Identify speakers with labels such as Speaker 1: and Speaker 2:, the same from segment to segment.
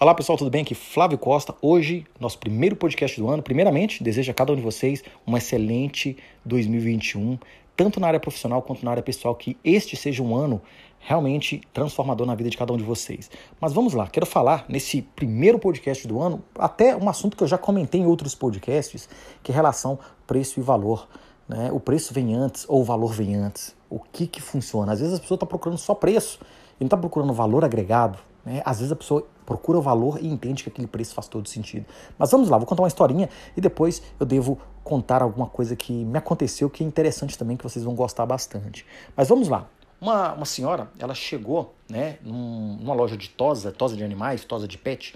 Speaker 1: Olá pessoal, tudo bem? Aqui Flávio Costa. Hoje, nosso primeiro podcast do ano. Primeiramente, desejo a cada um de vocês um excelente 2021, tanto na área profissional quanto na área pessoal, que este seja um ano realmente transformador na vida de cada um de vocês. Mas vamos lá, quero falar nesse primeiro podcast do ano, até um assunto que eu já comentei em outros podcasts, que é relação preço e valor. Né? O preço vem antes ou o valor vem antes. O que que funciona? Às vezes a pessoa está procurando só preço e não está procurando valor agregado. Né? Às vezes a pessoa procura o valor e entende que aquele preço faz todo sentido. Mas vamos lá, vou contar uma historinha e depois eu devo contar alguma coisa que me aconteceu que é interessante também, que vocês vão gostar bastante. Mas vamos lá. Uma, uma senhora, ela chegou né, num, numa loja de tosa, tosa de animais, tosa de pet,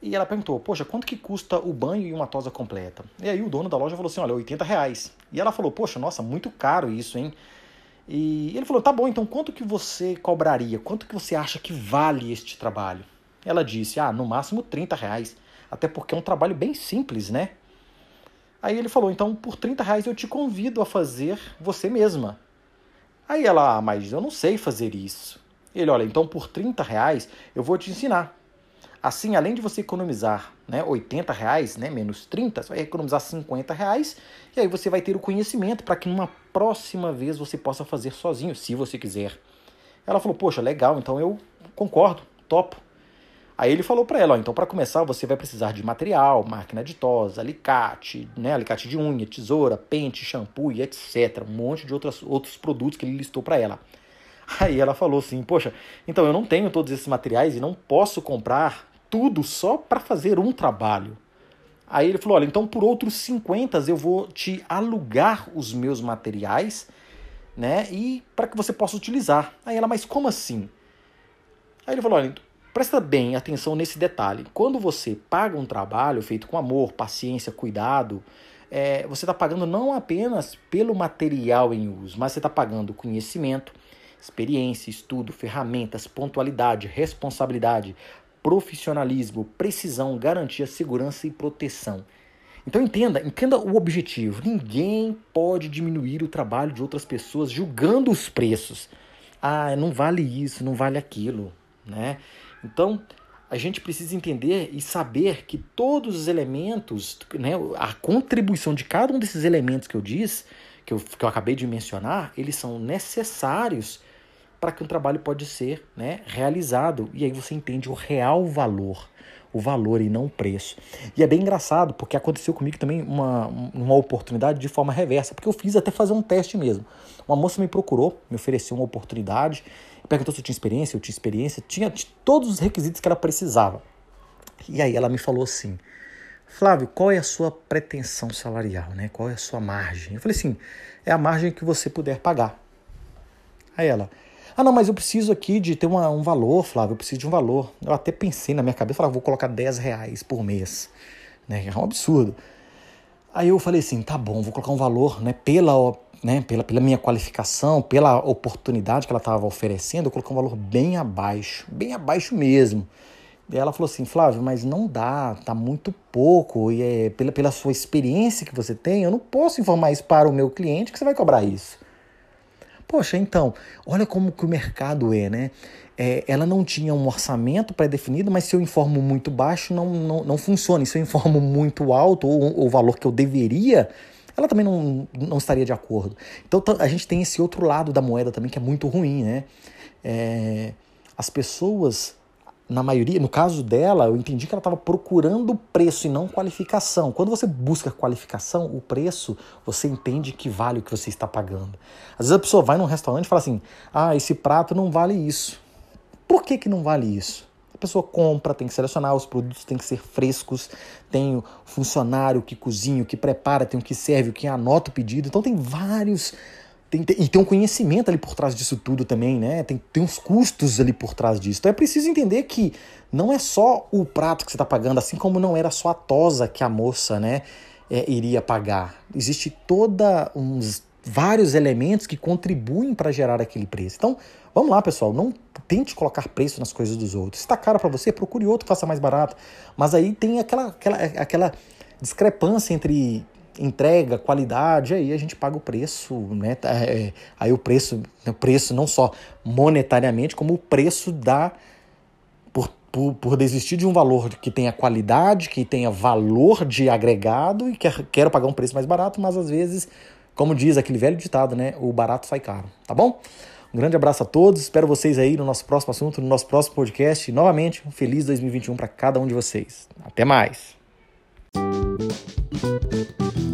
Speaker 1: e ela perguntou, poxa, quanto que custa o banho e uma tosa completa? E aí o dono da loja falou assim, olha, 80 reais. E ela falou, poxa, nossa, muito caro isso, hein? E ele falou: tá bom, então quanto que você cobraria? Quanto que você acha que vale este trabalho? Ela disse: ah, no máximo 30 reais. Até porque é um trabalho bem simples, né? Aí ele falou: então por 30 reais eu te convido a fazer você mesma. Aí ela: ah, mas eu não sei fazer isso. Ele: olha, então por 30 reais eu vou te ensinar. Assim, além de você economizar né, 80 reais, né, menos 30, você vai economizar 50 reais e aí você vai ter o conhecimento para que numa próxima vez você possa fazer sozinho, se você quiser. Ela falou, poxa, legal, então eu concordo, topo. Aí ele falou para ela, ó, então para começar você vai precisar de material, máquina de tosa, alicate, né, alicate de unha, tesoura, pente, shampoo e etc. Um monte de outros, outros produtos que ele listou para ela. Aí ela falou assim, poxa, então eu não tenho todos esses materiais e não posso comprar tudo só para fazer um trabalho. Aí ele falou: olha, então por outros 50 eu vou te alugar os meus materiais, né? E para que você possa utilizar. Aí ela, mas como assim? Aí ele falou: olha, presta bem atenção nesse detalhe. Quando você paga um trabalho feito com amor, paciência, cuidado, é, você está pagando não apenas pelo material em uso, mas você está pagando conhecimento, experiência, estudo, ferramentas, pontualidade, responsabilidade, profissionalismo, precisão, garantia, segurança e proteção. Então entenda, entenda o objetivo. Ninguém pode diminuir o trabalho de outras pessoas julgando os preços. Ah, não vale isso, não vale aquilo, né? Então, a gente precisa entender e saber que todos os elementos, né, a contribuição de cada um desses elementos que eu disse, que eu, que eu acabei de mencionar, eles são necessários para que um trabalho pode ser né, realizado. E aí você entende o real valor, o valor e não o preço. E é bem engraçado, porque aconteceu comigo também uma, uma oportunidade de forma reversa, porque eu fiz até fazer um teste mesmo. Uma moça me procurou, me ofereceu uma oportunidade, perguntou se eu tinha experiência, eu tinha experiência, tinha todos os requisitos que ela precisava. E aí ela me falou assim, Flávio, qual é a sua pretensão salarial, né? Qual é a sua margem? Eu falei assim, é a margem que você puder pagar. Aí ela, ah, não, mas eu preciso aqui de ter uma, um valor, Flávio, eu preciso de um valor. Eu até pensei na minha cabeça, falava, vou colocar 10 reais por mês. Né? É um absurdo. Aí eu falei assim, tá bom, vou colocar um valor né, pela, né, pela, pela minha qualificação, pela oportunidade que ela estava oferecendo, eu coloquei um valor bem abaixo, bem abaixo mesmo. E ela falou assim, Flávio, mas não dá, tá muito pouco, e é, pela, pela sua experiência que você tem, eu não posso informar isso para o meu cliente que você vai cobrar isso. Poxa, então, olha como que o mercado é, né? É, ela não tinha um orçamento pré-definido, mas se eu informo muito baixo, não, não, não funciona. E se eu informo muito alto, ou o valor que eu deveria, ela também não, não estaria de acordo. Então a gente tem esse outro lado da moeda também que é muito ruim, né? É, as pessoas na maioria, no caso dela, eu entendi que ela estava procurando preço e não qualificação. Quando você busca qualificação, o preço, você entende que vale o que você está pagando. Às vezes a pessoa vai num restaurante e fala assim: ah, esse prato não vale isso. Por que, que não vale isso? A pessoa compra, tem que selecionar, os produtos têm que ser frescos, tem o funcionário que cozinha, o que prepara, tem o que serve, o que anota o pedido. Então tem vários tem, tem, e tem um conhecimento ali por trás disso tudo também, né? Tem, tem uns custos ali por trás disso. Então é preciso entender que não é só o prato que você está pagando, assim como não era só a tosa que a moça, né, é, iria pagar. Existe toda uns vários elementos que contribuem para gerar aquele preço. Então, vamos lá, pessoal, não tente colocar preço nas coisas dos outros. Se está caro para você, procure outro que faça mais barato. Mas aí tem aquela, aquela, aquela discrepância entre entrega, qualidade, aí a gente paga o preço, né? É, aí o preço, o preço não só monetariamente, como o preço da por, por, por desistir de um valor que tenha qualidade, que tenha valor de agregado e quer, quero pagar um preço mais barato, mas às vezes, como diz aquele velho ditado, né? O barato sai caro, tá bom? Um grande abraço a todos, espero vocês aí no nosso próximo assunto, no nosso próximo podcast. E, novamente, um feliz 2021 para cada um de vocês. Até mais! Thank you.